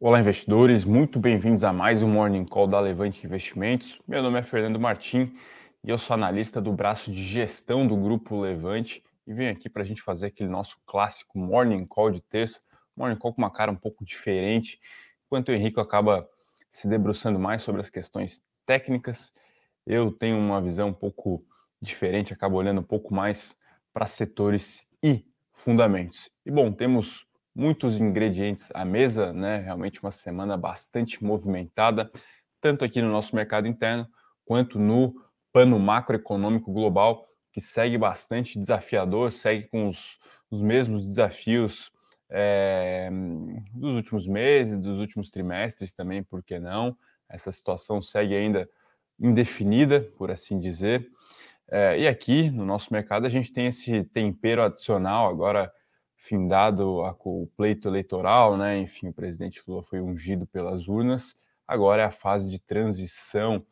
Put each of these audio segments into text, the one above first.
Olá, investidores, muito bem-vindos a mais um Morning Call da Levante Investimentos. Meu nome é Fernando Martim e eu sou analista do braço de gestão do Grupo Levante e venho aqui para a gente fazer aquele nosso clássico Morning Call de terça, Morning Call com uma cara um pouco diferente, enquanto o Henrique acaba se debruçando mais sobre as questões técnicas, eu tenho uma visão um pouco diferente, acabo olhando um pouco mais para setores e fundamentos. E bom, temos muitos ingredientes à mesa, né? Realmente uma semana bastante movimentada, tanto aqui no nosso mercado interno quanto no pano macroeconômico global, que segue bastante desafiador, segue com os, os mesmos desafios é, dos últimos meses, dos últimos trimestres também, por que não? Essa situação segue ainda indefinida, por assim dizer. É, e aqui no nosso mercado a gente tem esse tempero adicional agora findado a, o pleito eleitoral, né? Enfim, o presidente Lula foi ungido pelas urnas. Agora é a fase de transição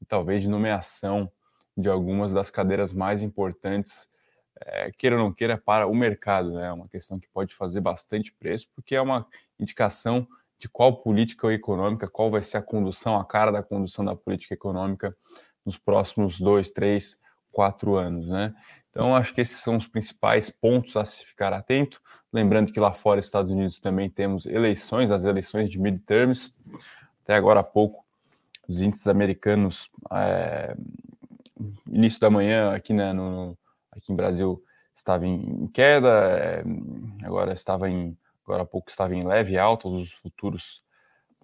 e talvez de nomeação de algumas das cadeiras mais importantes, é, queira ou não queira, para o mercado. Né? É uma questão que pode fazer bastante preço, porque é uma indicação de qual política econômica, qual vai ser a condução, a cara da condução da política econômica nos próximos dois, três, quatro anos. Né? Então, acho que esses são os principais pontos a se ficar atento. Lembrando que lá fora, Estados Unidos, também temos eleições, as eleições de midterms. Até agora há pouco, os índices americanos, é, início da manhã, aqui, né, no, aqui em Brasil, estava em queda, é, agora estava em, agora há pouco estava em leve alta, os futuros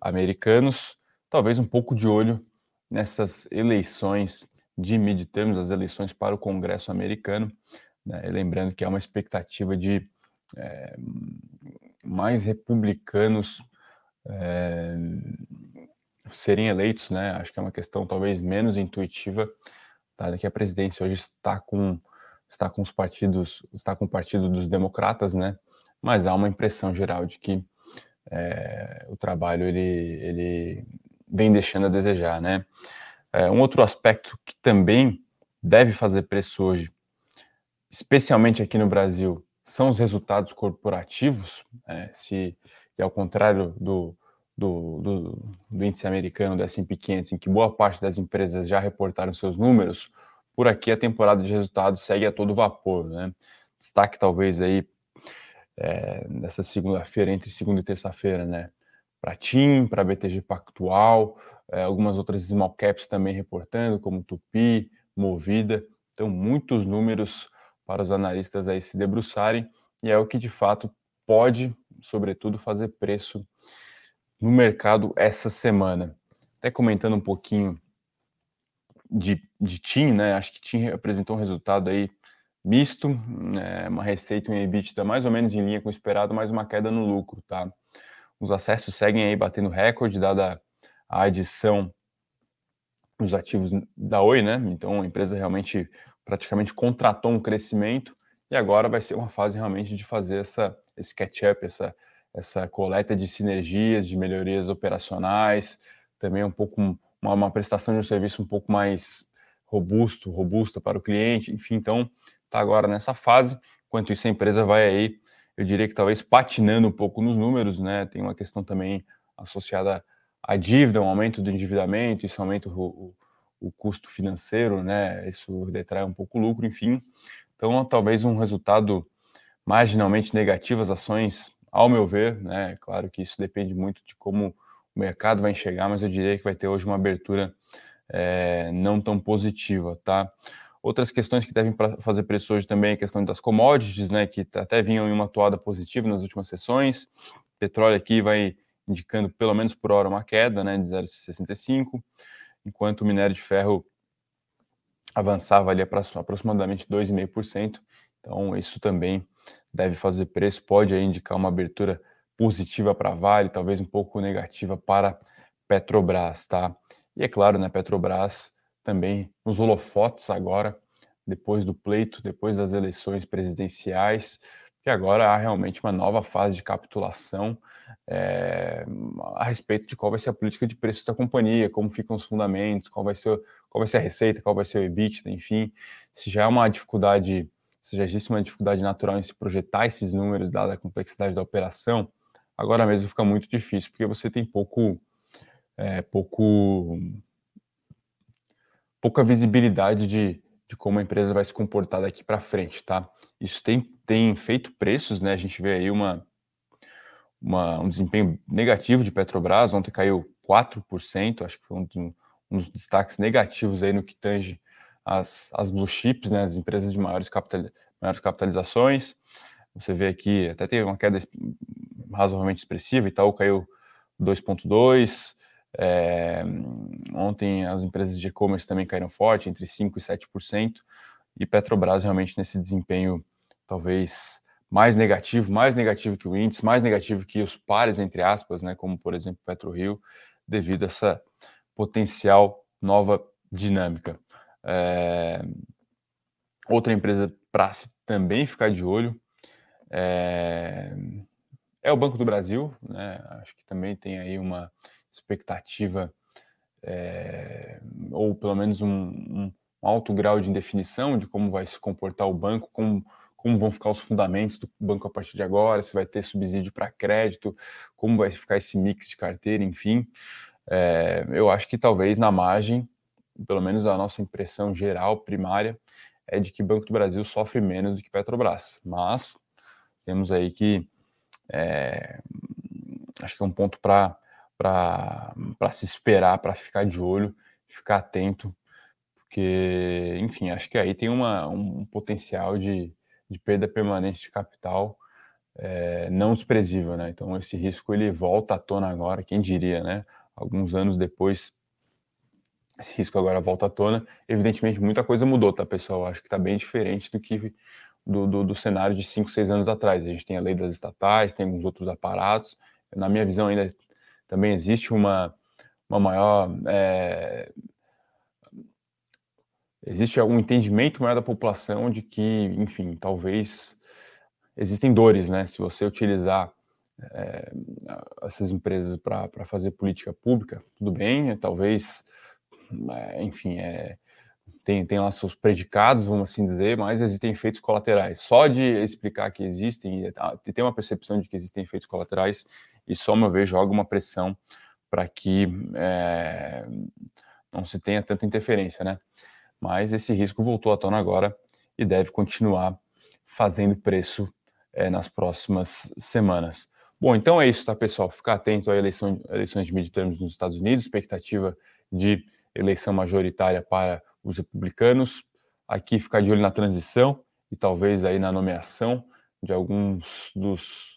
americanos. Talvez um pouco de olho nessas eleições de midterms, as eleições para o Congresso americano. Né? Lembrando que há uma expectativa de é, mais republicanos é, serem eleitos, né? Acho que é uma questão talvez menos intuitiva, dada que a presidência hoje está com está com os partidos, está com o partido dos democratas, né? Mas há uma impressão geral de que é, o trabalho ele, ele vem deixando a desejar, né? É, um outro aspecto que também deve fazer preço hoje, especialmente aqui no Brasil, são os resultados corporativos. É, se, e ao contrário do, do, do, do, índice americano, do S&P 500, em que boa parte das empresas já reportaram seus números, por aqui a temporada de resultados segue a todo vapor. Né? Destaque talvez aí é, nessa segunda-feira, entre segunda e terça-feira, né? Para TIM, para BTG Pactual, é, algumas outras small caps também reportando, como Tupi, Movida. Então, muitos números para os analistas aí se debruçarem, e é o que de fato pode, sobretudo, fazer preço no mercado essa semana. Até comentando um pouquinho de, de TIM, né? Acho que TIM apresentou um resultado aí misto, né? uma receita em EBITDA mais ou menos em linha com o esperado, mas uma queda no lucro, tá? Os acessos seguem aí batendo recorde, dada a adição dos ativos da Oi, né? Então a empresa realmente praticamente contratou um crescimento e agora vai ser uma fase realmente de fazer essa, esse catch-up, essa, essa coleta de sinergias, de melhorias operacionais, também um pouco uma, uma prestação de um serviço um pouco mais robusto, robusta para o cliente, enfim, então está agora nessa fase. Enquanto isso, a empresa vai aí, eu diria que talvez patinando um pouco nos números, né? Tem uma questão também associada a dívida, um aumento do endividamento, isso aumenta o, o, o custo financeiro, né? Isso detrai um pouco o lucro, enfim. Então, talvez um resultado marginalmente negativo as ações, ao meu ver, né? Claro que isso depende muito de como o mercado vai enxergar, mas eu diria que vai ter hoje uma abertura é, não tão positiva, tá? Outras questões que devem fazer preço hoje também é a questão das commodities, né? Que até vinham em uma toada positiva nas últimas sessões. Petróleo aqui vai indicando pelo menos por hora uma queda né, de 0,65, enquanto o minério de ferro avançava ali aproximadamente 2,5%. Então, isso também deve fazer preço, pode indicar uma abertura positiva para Vale, talvez um pouco negativa para Petrobras, tá? E é claro, né, Petrobras também nos holofotes agora, depois do pleito, depois das eleições presidenciais, que agora há realmente uma nova fase de capitulação é, a respeito de qual vai ser a política de preços da companhia, como ficam os fundamentos, qual vai ser, qual vai ser a receita, qual vai ser o EBITDA, enfim, se já é uma dificuldade, se já existe uma dificuldade natural em se projetar esses números, dada a complexidade da operação, agora mesmo fica muito difícil, porque você tem pouco, é, pouco pouca visibilidade de, de como a empresa vai se comportar daqui para frente, tá? Isso tem, tem feito preços, né? A gente vê aí uma, uma, um desempenho negativo de Petrobras, ontem caiu 4%, acho que foi um, um dos destaques negativos aí no que tange as, as blue chips, né, as empresas de maiores, capital, maiores capitalizações. Você vê aqui, até teve uma queda razoavelmente expressiva, Itaú caiu 2,2%, é, ontem as empresas de e-commerce também caíram forte, entre 5% e 7%, e Petrobras realmente nesse desempenho talvez mais negativo, mais negativo que o índice, mais negativo que os pares, entre aspas, né, como por exemplo PetroRio, devido a essa potencial nova dinâmica. É, outra empresa para também ficar de olho é, é, o Banco do Brasil, né? acho que também tem aí uma expectativa, é, ou pelo menos um, alto grau de indefinição de como vai se comportar o banco, como, como vão ficar os fundamentos do banco a partir de agora, se vai ter subsídio para crédito, como vai ficar esse mix de carteira, enfim. É, eu acho que talvez na margem, pelo menos a nossa impressão geral, primária, é de que Banco do Brasil sofre menos do que Petrobras. Mas temos aí que. É, acho que é um ponto para se esperar, para ficar de olho, ficar atento, porque, enfim, acho que aí tem uma, um potencial de, de perda permanente de capital é, não desprezível, né? Então esse risco ele volta à tona agora, quem diria, né? alguns anos depois, esse risco agora volta à tona. Evidentemente, muita coisa mudou, tá, pessoal? Acho que está bem diferente do que do, do, do, cenário de 5, 6 anos atrás. A gente tem a lei das estatais, tem alguns outros aparatos. Na minha visão, ainda também existe uma, uma maior. É, existe algum entendimento maior da população de que, enfim, talvez existem dores, né? Se você utilizar é, essas empresas para fazer política pública, tudo bem, é, talvez, é, enfim, é, tem, tem lá seus predicados, vamos assim dizer, mas existem efeitos colaterais. Só de explicar que existem, e ter uma percepção de que existem efeitos colaterais, isso, ao meu ver, joga uma pressão para que é, não se tenha tanta interferência, né? Mas esse risco voltou à tona agora e deve continuar fazendo preço é, nas próximas semanas. Bom, então é isso, tá, pessoal? Ficar atento às eleição, eleições de midterms nos Estados Unidos, expectativa de eleição majoritária para os republicanos. Aqui ficar de olho na transição e talvez aí na nomeação de alguns dos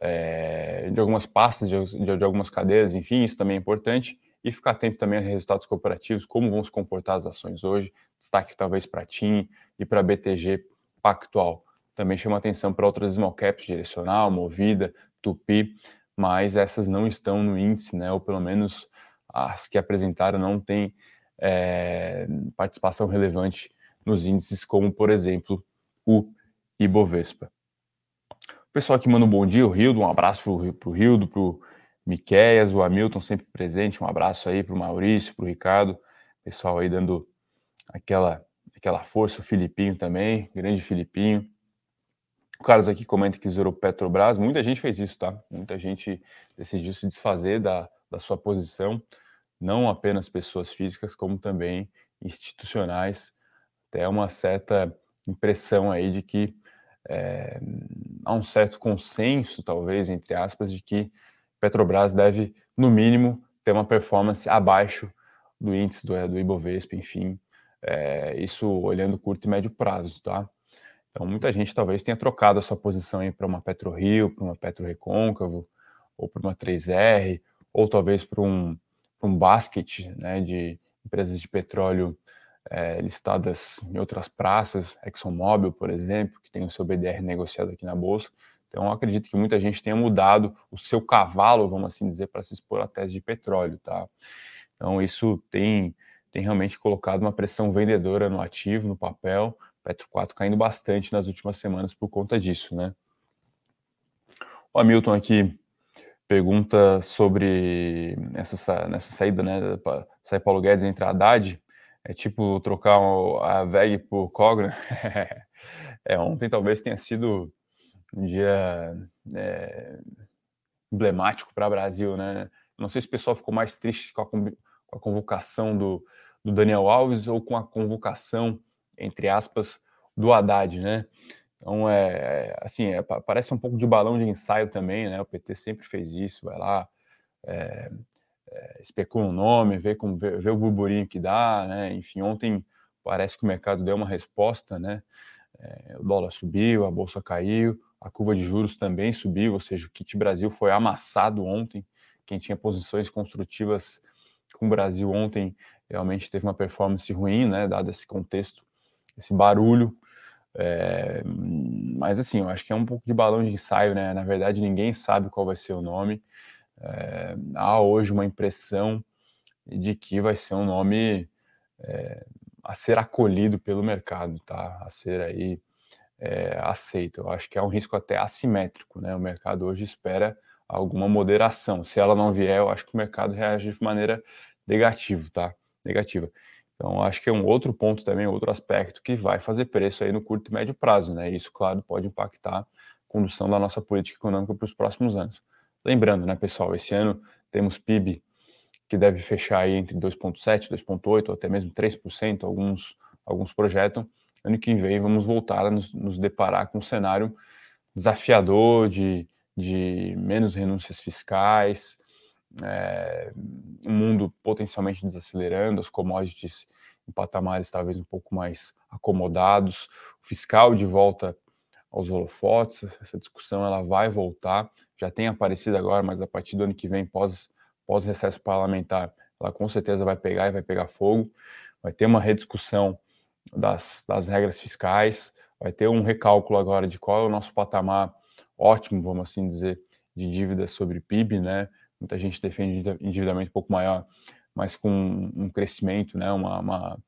é, de algumas pastas, de, de, algumas cadeiras, enfim, isso também é importante. E ficar atento também a resultados cooperativos, como vão se comportar as ações hoje. Destaque talvez para TIM e para BTG Pactual. Também chama atenção para outras small caps, Direcional, Movida, Tupi, mas essas não estão no índice, né? Ou pelo menos as que apresentaram não têm é, participação relevante nos índices, como por exemplo o Ibovespa. O pessoal que manda um bom dia, o Rildo, um abraço para o Rildo, para o Miqueias, o Hamilton sempre presente, um abraço aí para o Maurício, para o Ricardo, pessoal aí dando aquela, aquela força, o Filipinho também, grande Filipinho. O Carlos aqui comenta que zerou Petrobras. Muita gente fez isso, tá? Muita gente decidiu se desfazer da, da sua posição, não apenas pessoas físicas, como também institucionais. Até uma certa impressão aí de que é, há um certo consenso, talvez, entre aspas, de que Petrobras deve, no mínimo, ter uma performance abaixo do índice do, do Ibovespa, enfim, é, isso olhando curto e médio prazo, tá? Então, muita gente talvez tenha trocado a sua posição para uma PetroRio, para uma Petro Recôncavo, ou para uma 3R, ou talvez para um, um basket né, de empresas de petróleo é, listadas em outras praças, ExxonMobil, por exemplo, que tem o seu BDR negociado aqui na Bolsa. Então, acredito que muita gente tenha mudado o seu cavalo, vamos assim dizer, para se expor à tese de petróleo. Tá? Então, isso tem, tem realmente colocado uma pressão vendedora no ativo, no papel, Petro 4 caindo bastante nas últimas semanas por conta disso, né? O Hamilton aqui pergunta sobre essa, nessa saída, né? Sair Paulo Guedes entre Haddad. É tipo trocar a VEG por Cogna. é, ontem talvez tenha sido um dia é, emblemático para o Brasil, né? Não sei se o pessoal ficou mais triste com a, com a convocação do, do Daniel Alves ou com a convocação, entre aspas, do Haddad, né? Então, é, é assim, é, parece um pouco de balão de ensaio também, né? O PT sempre fez isso, vai lá, é, é, especula um nome, vê, como, vê, vê, o burburinho que dá, né? Enfim, ontem parece que o mercado deu uma resposta, né? É, o dólar subiu, a bolsa caiu, a curva de juros também subiu, ou seja, o kit Brasil foi amassado ontem. Quem tinha posições construtivas com o Brasil ontem realmente teve uma performance ruim, né? Dado esse contexto, esse barulho. É, mas assim, eu acho que é um pouco de balão de ensaio, né? Na verdade, ninguém sabe qual vai ser o nome. É, há hoje uma impressão de que vai ser um nome é, a ser acolhido pelo mercado, tá? A ser aí é, aceito. Eu acho que é um risco até assimétrico, né? O mercado hoje espera alguma moderação. Se ela não vier, eu acho que o mercado reage de maneira negativa, tá? Negativa. Então, acho que é um outro ponto também, outro aspecto que vai fazer preço aí no curto e médio prazo, né? Isso, claro, pode impactar a condução da nossa política econômica para os próximos anos. Lembrando, né, pessoal, esse ano temos PIB que deve fechar aí entre 2,7%, 2,8% ou até mesmo 3%, alguns, alguns projetam. Ano que vem vamos voltar a nos, nos deparar com um cenário desafiador de, de menos renúncias fiscais, é, um mundo potencialmente desacelerando, as commodities em patamares talvez um pouco mais acomodados, o fiscal de volta aos holofotes, essa discussão ela vai voltar, já tem aparecido agora, mas a partir do ano que vem, pós, pós recesso parlamentar, ela com certeza vai pegar e vai pegar fogo, vai ter uma rediscussão das, das regras fiscais, vai ter um recálculo agora de qual é o nosso patamar ótimo, vamos assim dizer, de dívida sobre PIB, né? Muita gente defende endividamento um pouco maior, mas com um crescimento, né? Uma, uma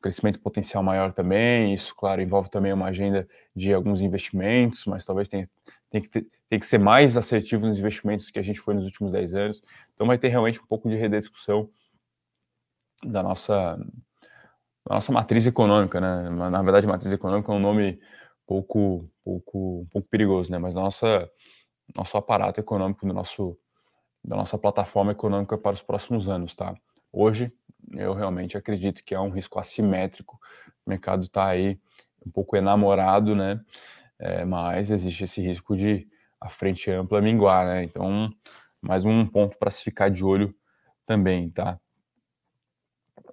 crescimento potencial maior também. Isso, claro, envolve também uma agenda de alguns investimentos, mas talvez tenha, tenha, que, ter, tenha que ser mais assertivo nos investimentos que a gente foi nos últimos 10 anos. Então vai ter realmente um pouco de rediscussão da nossa, da nossa matriz econômica, né? Na verdade, matriz econômica é um nome pouco, pouco, pouco perigoso, né? Mas nossa, nosso aparato econômico, do nosso, da nossa plataforma econômica para os próximos anos, tá? Hoje, eu realmente acredito que é um risco assimétrico. O mercado está aí um pouco enamorado, né? É, mas existe esse risco de a frente ampla minguar, né? Então, mais um ponto para se ficar de olho também, tá?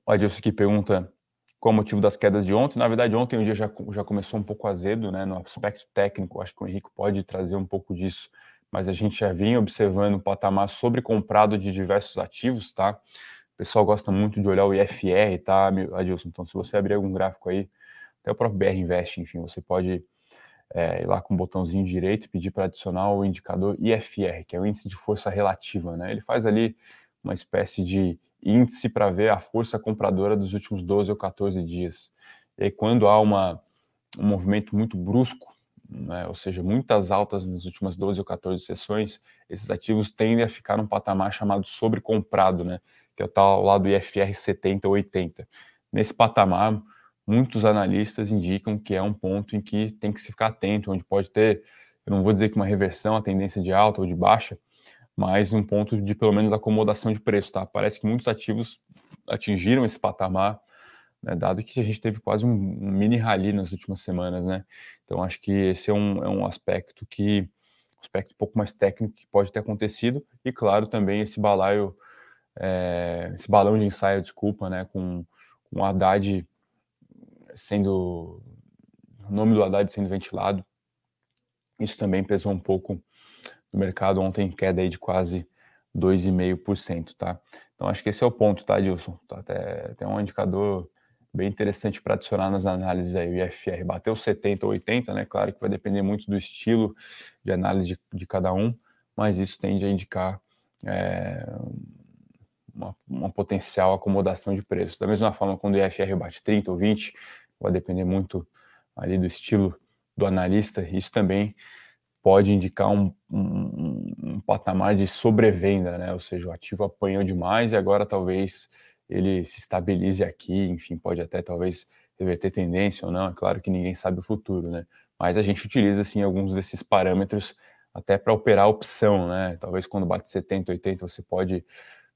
O Adilson aqui pergunta qual o motivo das quedas de ontem. Na verdade, ontem o dia já, já começou um pouco azedo, né? No aspecto técnico, acho que o Henrique pode trazer um pouco disso, mas a gente já vinha observando um patamar sobrecomprado de diversos ativos, tá? O pessoal gosta muito de olhar o IFR, tá, Adilson? Então, se você abrir algum gráfico aí, até o próprio BR Invest, enfim, você pode é, ir lá com o botãozinho direito e pedir para adicionar o indicador IFR, que é o índice de força relativa, né? Ele faz ali uma espécie de índice para ver a força compradora dos últimos 12 ou 14 dias. E quando há uma, um movimento muito brusco, né, ou seja, muitas altas nas últimas 12 ou 14 sessões, esses ativos tendem a ficar num patamar chamado sobrecomprado, né? que é o tal lá do IFR 70 ou 80. Nesse patamar, muitos analistas indicam que é um ponto em que tem que se ficar atento, onde pode ter, eu não vou dizer que uma reversão, a tendência de alta ou de baixa, mas um ponto de pelo menos acomodação de preço, tá? Parece que muitos ativos atingiram esse patamar, né, dado que a gente teve quase um, mini rally nas últimas semanas, né? Então acho que esse é um, é um aspecto que aspecto um pouco mais técnico que pode ter acontecido e claro também esse balaio é, esse balão de ensaio, desculpa, né, com, com o Haddad sendo, o nome do Haddad sendo ventilado, isso também pesou um pouco no mercado ontem, queda aí de quase 2,5%, tá? Então acho que esse é o ponto, tá, Dilson? Tá, até, um indicador bem interessante para adicionar nas análises aí, o IFR bateu 70 ou 80, né? Claro que vai depender muito do estilo de análise de, de cada um, mas isso tende a indicar é, uma, uma, potencial acomodação de preço. Da mesma forma, quando o IFR bate 30 ou 20, vai depender muito ali do estilo do analista, isso também pode indicar um, um, um patamar de sobrevenda, né? ou seja, o ativo apanhou demais e agora talvez ele se estabilize aqui, enfim, pode até talvez reverter tendência ou não, é claro que ninguém sabe o futuro, né? Mas a gente utiliza, assim, alguns desses parâmetros até para operar a opção, né? Talvez quando bate 70, 80, você pode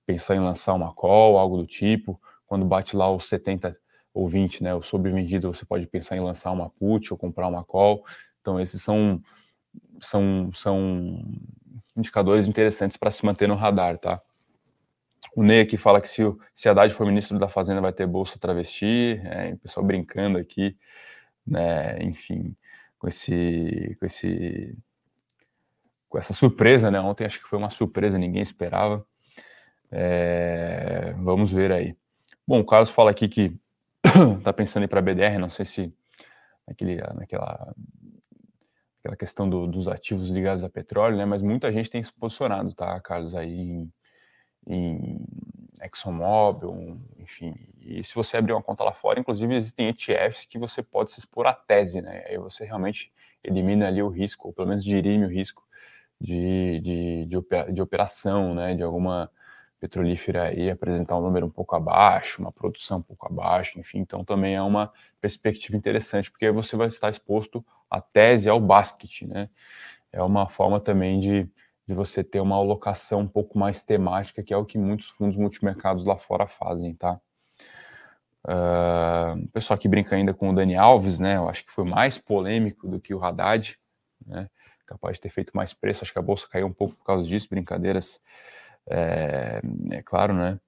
pensar em lançar uma call, algo do tipo. Quando bate lá os 70 ou 20, né, o sobrevendido, você pode pensar em lançar uma put ou comprar uma call. Então, esses são, são, são indicadores interessantes para se manter no radar, tá? O Ney aqui fala que se, se Haddad for ministro da Fazenda vai ter bolsa travesti, é, o pessoal brincando aqui, né, enfim, com esse, com esse, com essa surpresa, né, ontem acho que foi uma surpresa, ninguém esperava, é, vamos ver aí. Bom, o Carlos fala aqui que tá pensando em ir para a BDR, não sei se naquele, naquela, aquela questão do, dos ativos ligados a petróleo, né, mas muita gente tem se posicionado, tá, Carlos, aí em em ExxonMobil, enfim. E se você abrir uma conta lá fora, inclusive existem ETFs que você pode se expor à tese, né? Aí você realmente elimina ali o risco, ou pelo menos dirime o risco de, de, de, operação, né? De alguma petrolífera aí apresentar um número um pouco abaixo, uma produção um pouco abaixo, enfim. Então também é uma perspectiva interessante, porque você vai estar exposto à tese, ao basket, né? É uma forma também de de você ter uma alocação um pouco mais temática, que é o que muitos fundos multimercados lá fora fazem, tá? Uh, o pessoal que brinca ainda com o Dani Alves, né? Eu acho que foi mais polêmico do que o Haddad, né? Capaz de ter feito mais preço. Acho que a bolsa caiu um pouco por causa disso. Brincadeiras, é, é claro, né?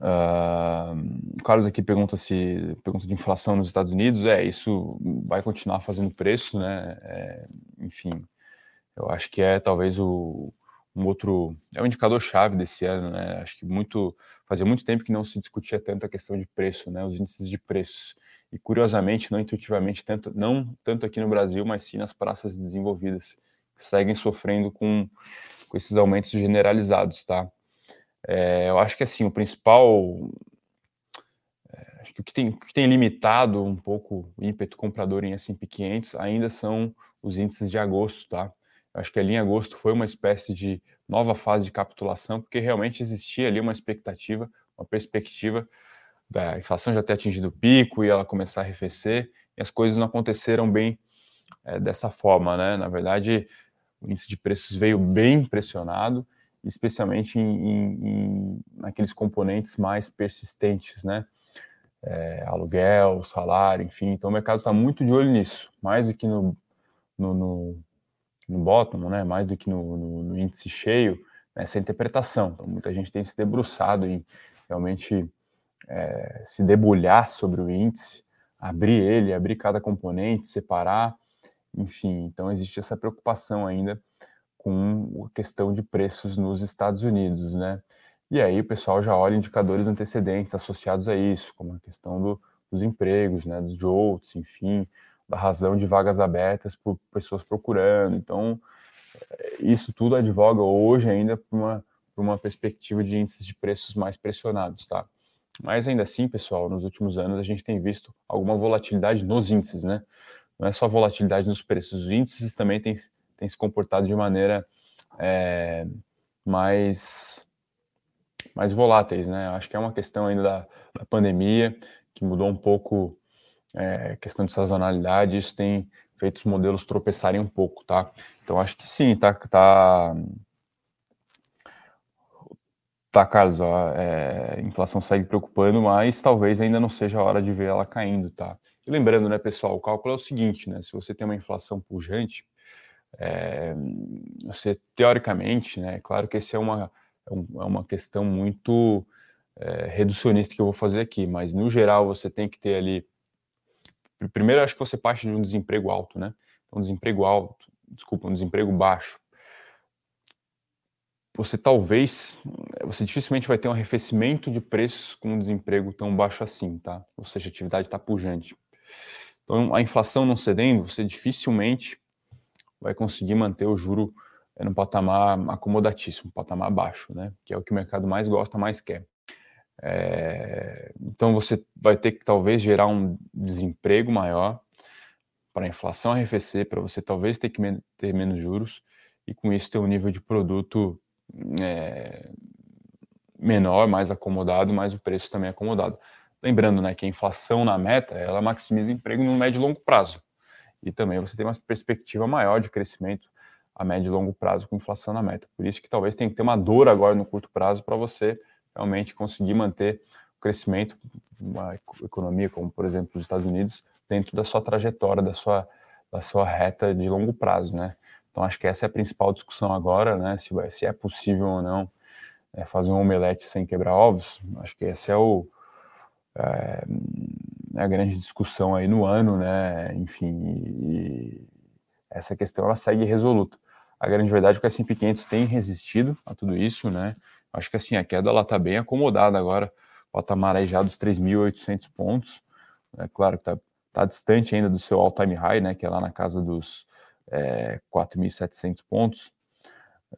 Uh, Carlos aqui pergunta se pergunta de inflação nos Estados Unidos. É, isso vai continuar fazendo preço, né? É, enfim, eu acho que é talvez o, um outro é um indicador chave desse ano, né? Acho que muito fazia muito tempo que não se discutia tanto a questão de preço, né? Os índices de preços e curiosamente, não intuitivamente tanto não tanto aqui no Brasil, mas sim nas praças desenvolvidas que seguem sofrendo com com esses aumentos generalizados, tá? É, eu acho que assim o principal é, acho que o que, tem, o que tem limitado um pouco o ímpeto comprador em S&P 500 ainda são os índices de agosto, tá? Acho que ali em agosto foi uma espécie de nova fase de capitulação, porque realmente existia ali uma expectativa, uma perspectiva da inflação já ter atingido o pico e ela começar a arrefecer, e as coisas não aconteceram bem é, dessa forma, né? Na verdade, o índice de preços veio bem pressionado, especialmente em, em, naqueles componentes mais persistentes, né? É, aluguel, salário, enfim. Então o mercado está muito de olho nisso, mais do que no, no, no no bottom, né, mais do que no, no, no índice cheio, nessa interpretação. Então, muita gente tem se debruçado em realmente é, se debulhar sobre o índice, abrir ele, abrir cada componente, separar, enfim. Então, existe essa preocupação ainda com a questão de preços nos Estados Unidos, né? E aí o pessoal já olha indicadores antecedentes associados a isso, como a questão do, dos empregos, né, dos JOLTS, enfim, da razão de vagas abertas por pessoas procurando. Então, eh, isso tudo advoga hoje ainda para uma, uma perspectiva de índices de preços mais pressionados, tá? Mas ainda assim, pessoal, nos últimos anos a gente tem visto alguma volatilidade nos índices, né? Não é só volatilidade nos preços, os índices também têm, se comportado de maneira é, mais, mais voláteis, né? Acho que é uma questão ainda da, da pandemia que mudou um pouco é, questão de sazonalidade, isso tem feito os modelos tropeçarem um pouco, tá? Então acho que sim, tá, tá, tá Carlos, ó, é, a inflação segue preocupando, mas talvez ainda não seja a hora de ver ela caindo, tá? E lembrando, né, pessoal, o cálculo é o seguinte, né? Se você tem uma inflação pujante, é, você teoricamente, né? Claro que esse é uma é, é uma questão muito é, reducionista que eu vou fazer aqui, mas no geral você tem que ter ali Primeiro, acho que você parte de um desemprego alto, né? Um desemprego alto, desculpa, um desemprego baixo. Você talvez, você dificilmente vai ter um arrefecimento de preços com um desemprego tão baixo assim, tá? Ou seja, a atividade está pujante. Então, a inflação não cedendo, você dificilmente vai conseguir manter o juro eh, no patamar acomodatíssimo, patamar baixo, né? Que é o que o mercado mais gosta, mais quer. É, então você vai ter que talvez gerar um desemprego maior para a inflação arrefecer, para você talvez ter que ter menos juros e com isso ter um nível de produto é, menor, mais acomodado, mas o preço também acomodado. Lembrando né, que a inflação na meta ela maximiza emprego no médio e longo prazo. e também você tem uma perspectiva maior de crescimento a médio e longo prazo com inflação na meta. Por isso que talvez tenha que ter uma dor agora no curto prazo para você realmente conseguir manter o crescimento, uma economia como, por exemplo, os Estados Unidos, dentro da sua trajetória, da sua, da sua reta de longo prazo, né? Então, acho que essa é a principal discussão agora, né? Se, se é possível ou não é, fazer um omelete sem quebrar ovos. Acho que essa é, o, é, é a grande discussão aí no ano, né? Enfim, essa questão ela segue resoluta. A grande verdade é que o S&P 500 tem resistido a tudo isso, né? Acho que assim, a queda ela está bem acomodada agora, patamar aí já dos 3.800 pontos. É claro que está tá distante ainda do seu all-time high, né? Que é lá na casa dos é, 4.700 pontos,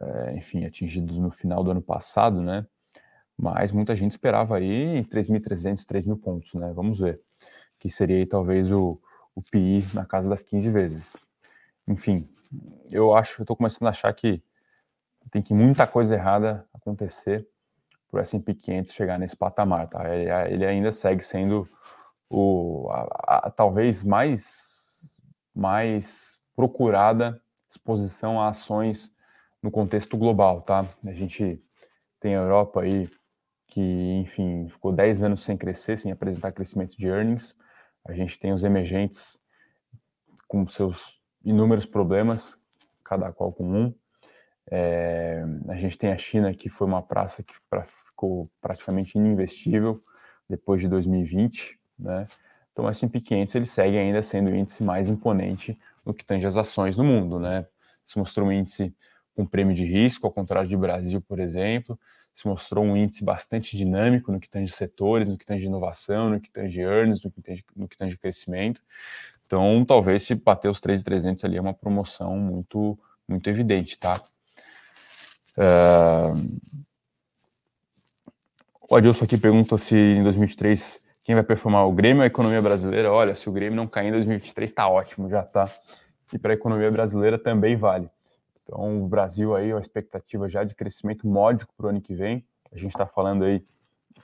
é, enfim, atingidos no final do ano passado, né? Mas muita gente esperava aí 3.300, 3.000 pontos, né? Vamos ver. Que seria aí, talvez o, o PI na casa das 15 vezes. Enfim, eu acho, eu estou começando a achar que tem que muita coisa errada acontecer para o S&P 500 chegar nesse patamar, tá? Ele, ainda segue sendo o a, a, talvez mais mais procurada exposição a ações no contexto global, tá? A gente tem a Europa aí que, enfim, ficou 10 anos sem crescer, sem apresentar crescimento de earnings. A gente tem os emergentes com seus inúmeros problemas, cada qual com um. É, a gente tem a China, que foi uma praça que pra, ficou praticamente ininvestível depois de 2020, né? Então, o S&P 500 ele segue ainda sendo o índice mais imponente no que tange as ações no mundo, né? Se mostrou um índice com prêmio de risco, ao contrário do Brasil, por exemplo, se mostrou um índice bastante dinâmico no que tange setores, no que tange inovação, no que tange earnings, no que tange, no que tange crescimento. Então, talvez se bater os 3.300 ali é uma promoção muito, muito evidente, tá? Uh... O Adilson aqui pergunta se em 2023 quem vai performar o Grêmio ou a economia brasileira. Olha, se o Grêmio não cair em 2023, está ótimo, já está. E para a economia brasileira também vale. Então, o Brasil aí, uma expectativa já de crescimento módico para o ano que vem. A gente está falando aí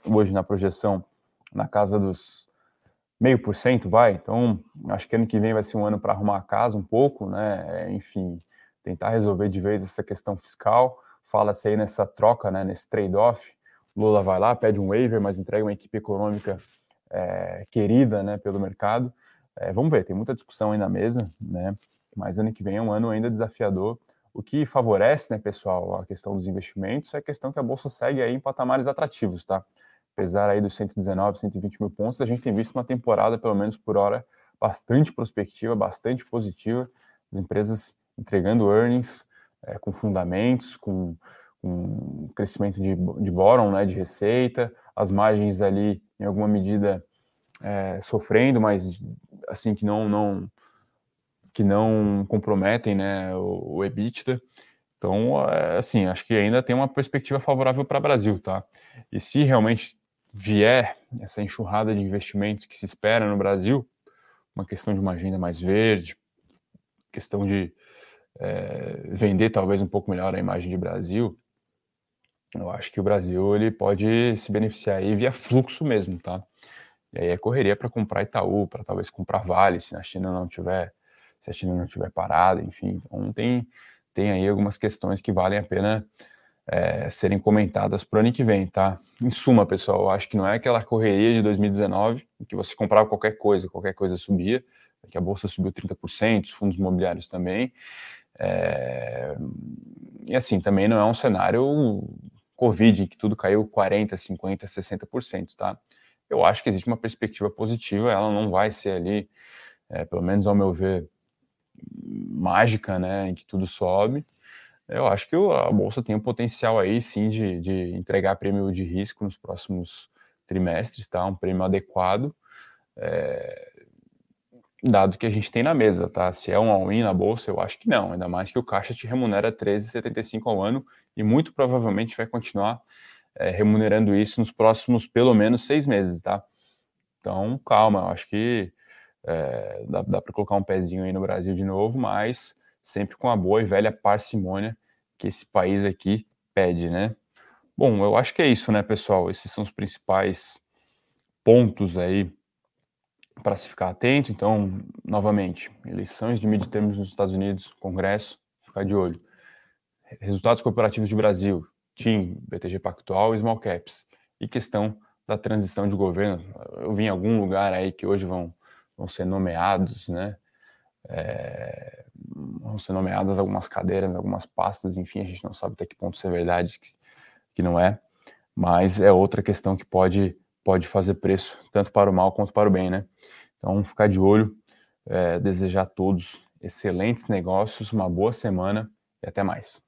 hoje na projeção na casa dos meio por cento, vai. Então, acho que ano que vem vai ser um ano para arrumar a casa um pouco, né? Enfim, tentar resolver de vez essa questão fiscal. Fala-se aí nessa troca, né? Nesse trade-off. Lula vai lá, pede um waiver, mas entrega uma equipe econômica é, querida, né? Pelo mercado. É, vamos ver, tem muita discussão aí na mesa, né? Mas ano que vem é um ano ainda desafiador. O que favorece, né, pessoal, a questão dos investimentos é a questão que a bolsa segue aí em patamares atrativos, tá? apesar aí dos 119, 120 mil pontos, a gente tem visto uma temporada, pelo menos por hora, bastante prospectiva, bastante positiva, as empresas entregando earnings é, com fundamentos, com, com crescimento de, de bottom, né, de receita, as margens ali, em alguma medida, é, sofrendo, mas assim que não, não que não comprometem né, o, o EBITDA. Então, é, assim, acho que ainda tem uma perspectiva favorável para o Brasil, tá? E se realmente vier essa enxurrada de investimentos que se espera no Brasil, uma questão de uma agenda mais verde, questão de é, vender talvez um pouco melhor a imagem de Brasil, eu acho que o Brasil ele pode se beneficiar aí via fluxo mesmo, tá? E aí é correria para comprar Itaú, para talvez comprar Vale, se a China não tiver, se a China não tiver parada, enfim. Então tem, tem aí algumas questões que valem a pena é, serem comentadas para o ano que vem, tá? Em suma, pessoal, eu acho que não é aquela correria de 2019 em que você comprava qualquer coisa, qualquer coisa subia, que a bolsa subiu 30%, os fundos imobiliários também. É... E assim, também não é um cenário Covid, em que tudo caiu 40%, 50%, 60%, tá? Eu acho que existe uma perspectiva positiva, ela não vai ser ali, é, pelo menos ao meu ver, mágica, né, em que tudo sobe, eu acho que a bolsa tem um potencial aí sim de, de entregar prêmio de risco nos próximos trimestres, tá? Um prêmio adequado, é, dado que a gente tem na mesa, tá? Se é um all-in na bolsa, eu acho que não, ainda mais que o caixa te remunera 13,75 ao ano e muito provavelmente vai continuar é, remunerando isso nos próximos pelo menos seis meses, tá? Então, calma, eu acho que é, dá, dá para colocar um pezinho aí no Brasil de novo, mas sempre com a boa e velha parcimônia que esse país aqui pede, né? Bom, eu acho que é isso, né, pessoal? Esses são os principais pontos aí para se ficar atento. Então, novamente, eleições de midterms nos Estados Unidos, Congresso, ficar de olho. Resultados corporativos de Brasil, TIM, BTG Pactual e Small Caps. E questão da transição de governo. Eu vi em algum lugar aí que hoje vão, vão ser nomeados, né? É, vão ser nomeadas algumas cadeiras, algumas pastas, enfim, a gente não sabe até que ponto isso é verdade, que, que não é, mas é outra questão que pode, pode fazer preço, tanto para o mal quanto para o bem, né? Então, ficar de olho, é, desejar a todos excelentes negócios, uma boa semana e até mais.